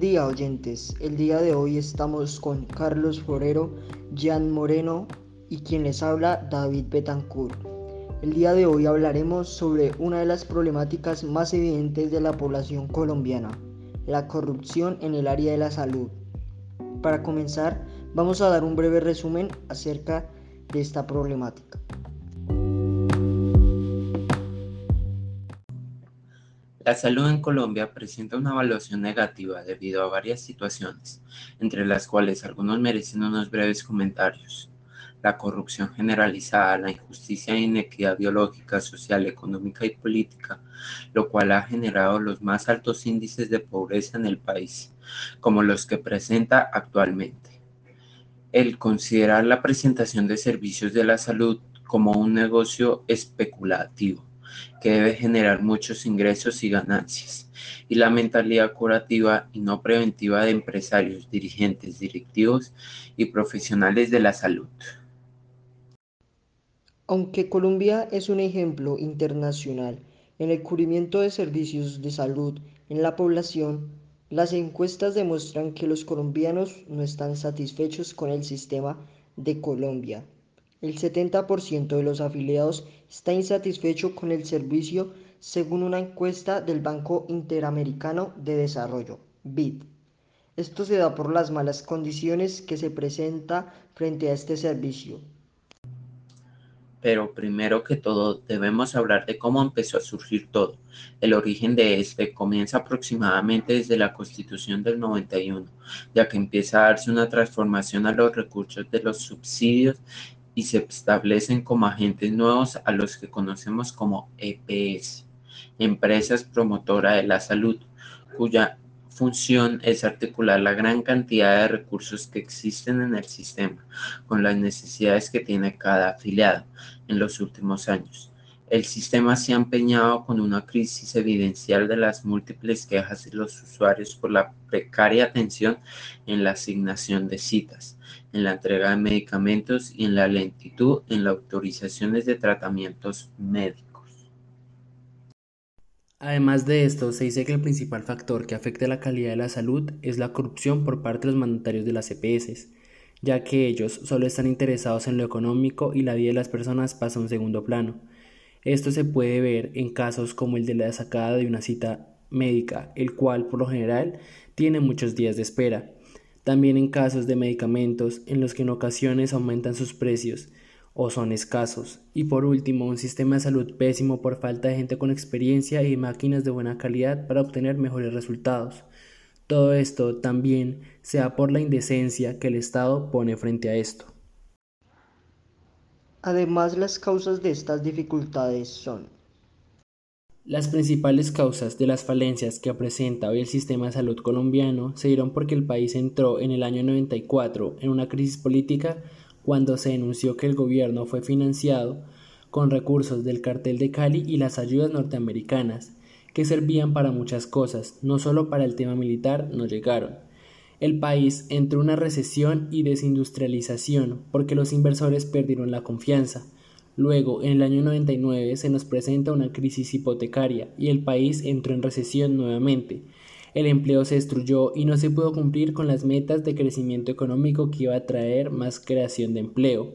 Día oyentes, el día de hoy estamos con Carlos Forero, Jan Moreno y quien les habla David Betancourt. El día de hoy hablaremos sobre una de las problemáticas más evidentes de la población colombiana, la corrupción en el área de la salud. Para comenzar, vamos a dar un breve resumen acerca de esta problemática. La salud en Colombia presenta una evaluación negativa debido a varias situaciones, entre las cuales algunos merecen unos breves comentarios. La corrupción generalizada, la injusticia e inequidad biológica, social, económica y política, lo cual ha generado los más altos índices de pobreza en el país, como los que presenta actualmente. El considerar la presentación de servicios de la salud como un negocio especulativo que debe generar muchos ingresos y ganancias, y la mentalidad curativa y no preventiva de empresarios, dirigentes, directivos y profesionales de la salud. Aunque Colombia es un ejemplo internacional en el cubrimiento de servicios de salud en la población, las encuestas demuestran que los colombianos no están satisfechos con el sistema de Colombia. El 70% de los afiliados está insatisfecho con el servicio según una encuesta del Banco Interamericano de Desarrollo, BID. Esto se da por las malas condiciones que se presenta frente a este servicio. Pero primero que todo debemos hablar de cómo empezó a surgir todo. El origen de este comienza aproximadamente desde la Constitución del 91, ya que empieza a darse una transformación a los recursos de los subsidios y se establecen como agentes nuevos a los que conocemos como EPS, empresas promotora de la salud, cuya función es articular la gran cantidad de recursos que existen en el sistema con las necesidades que tiene cada afiliado en los últimos años. El sistema se ha empeñado con una crisis evidencial de las múltiples quejas de los usuarios por la precaria atención en la asignación de citas en la entrega de medicamentos y en la lentitud en las autorizaciones de tratamientos médicos. Además de esto, se dice que el principal factor que afecta la calidad de la salud es la corrupción por parte de los mandatarios de las EPS, ya que ellos solo están interesados en lo económico y la vida de las personas pasa a un segundo plano. Esto se puede ver en casos como el de la sacada de una cita médica, el cual por lo general tiene muchos días de espera, también en casos de medicamentos en los que en ocasiones aumentan sus precios o son escasos. Y por último, un sistema de salud pésimo por falta de gente con experiencia y máquinas de buena calidad para obtener mejores resultados. Todo esto también sea por la indecencia que el Estado pone frente a esto. Además, las causas de estas dificultades son las principales causas de las falencias que presenta hoy el sistema de salud colombiano se dieron porque el país entró en el año 94 en una crisis política cuando se denunció que el gobierno fue financiado con recursos del cartel de Cali y las ayudas norteamericanas, que servían para muchas cosas, no solo para el tema militar, no llegaron. El país entró en una recesión y desindustrialización porque los inversores perdieron la confianza, Luego, en el año 99 se nos presenta una crisis hipotecaria y el país entró en recesión nuevamente. El empleo se destruyó y no se pudo cumplir con las metas de crecimiento económico que iba a traer más creación de empleo.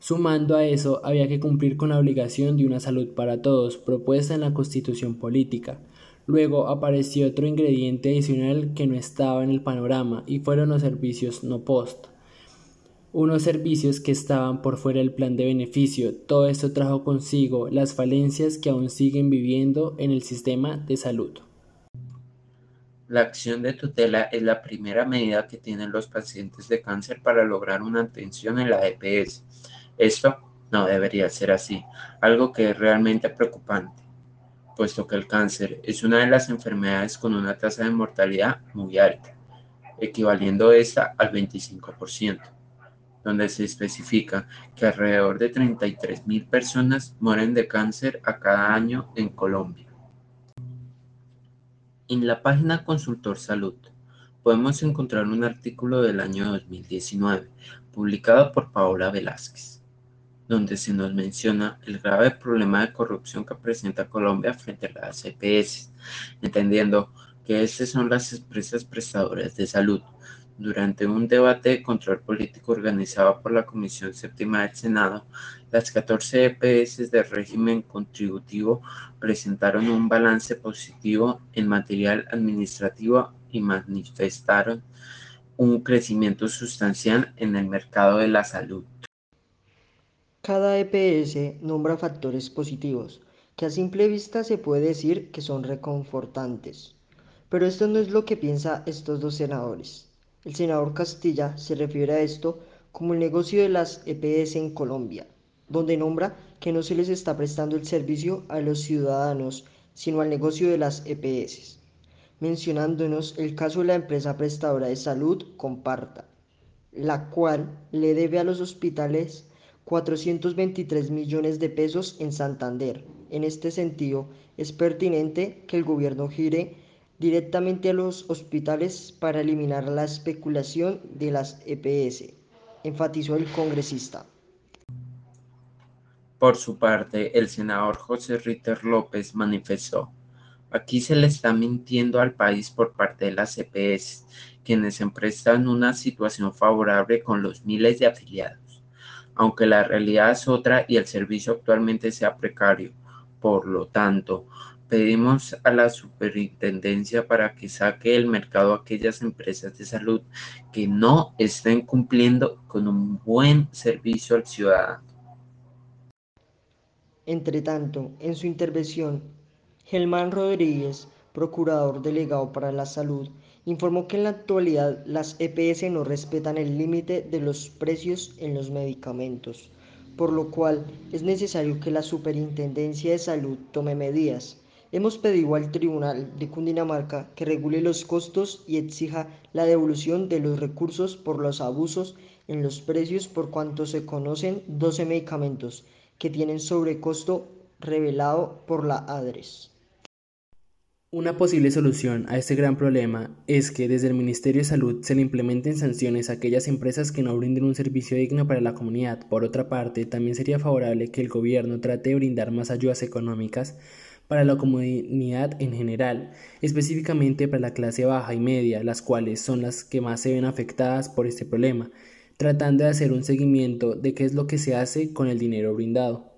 Sumando a eso, había que cumplir con la obligación de una salud para todos, propuesta en la constitución política. Luego apareció otro ingrediente adicional que no estaba en el panorama y fueron los servicios no post unos servicios que estaban por fuera del plan de beneficio. Todo esto trajo consigo las falencias que aún siguen viviendo en el sistema de salud. La acción de tutela es la primera medida que tienen los pacientes de cáncer para lograr una atención en la EPS. Esto no debería ser así, algo que es realmente preocupante, puesto que el cáncer es una de las enfermedades con una tasa de mortalidad muy alta, equivaliendo esta al 25% donde se especifica que alrededor de 33.000 personas mueren de cáncer a cada año en Colombia. En la página Consultor Salud podemos encontrar un artículo del año 2019 publicado por Paola Velázquez, donde se nos menciona el grave problema de corrupción que presenta Colombia frente a las EPS, entendiendo que estas son las empresas prestadoras de salud. Durante un debate de control político organizado por la Comisión Séptima del Senado, las 14 EPS del régimen contributivo presentaron un balance positivo en material administrativo y manifestaron un crecimiento sustancial en el mercado de la salud. Cada EPS nombra factores positivos, que a simple vista se puede decir que son reconfortantes. Pero esto no es lo que piensan estos dos senadores. El senador Castilla se refiere a esto como el negocio de las EPS en Colombia, donde nombra que no se les está prestando el servicio a los ciudadanos, sino al negocio de las EPS, mencionándonos el caso de la empresa prestadora de salud Comparta, la cual le debe a los hospitales 423 millones de pesos en Santander. En este sentido, es pertinente que el gobierno gire directamente a los hospitales para eliminar la especulación de las EPS, enfatizó el congresista. Por su parte, el senador José Ritter López manifestó, aquí se le está mintiendo al país por parte de las EPS, quienes se prestan una situación favorable con los miles de afiliados, aunque la realidad es otra y el servicio actualmente sea precario. Por lo tanto, Pedimos a la superintendencia para que saque del mercado aquellas empresas de salud que no estén cumpliendo con un buen servicio al ciudadano. Entre tanto, en su intervención, Gelmán Rodríguez, procurador delegado para la salud, informó que en la actualidad las EPS no respetan el límite de los precios en los medicamentos, por lo cual es necesario que la Superintendencia de Salud tome medidas Hemos pedido al Tribunal de Cundinamarca que regule los costos y exija la devolución de los recursos por los abusos en los precios por cuanto se conocen 12 medicamentos que tienen sobrecosto revelado por la ADRES. Una posible solución a este gran problema es que desde el Ministerio de Salud se le implementen sanciones a aquellas empresas que no brinden un servicio digno para la comunidad. Por otra parte, también sería favorable que el gobierno trate de brindar más ayudas económicas para la comunidad en general, específicamente para la clase baja y media, las cuales son las que más se ven afectadas por este problema, tratando de hacer un seguimiento de qué es lo que se hace con el dinero brindado.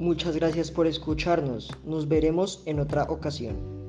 Muchas gracias por escucharnos. Nos veremos en otra ocasión.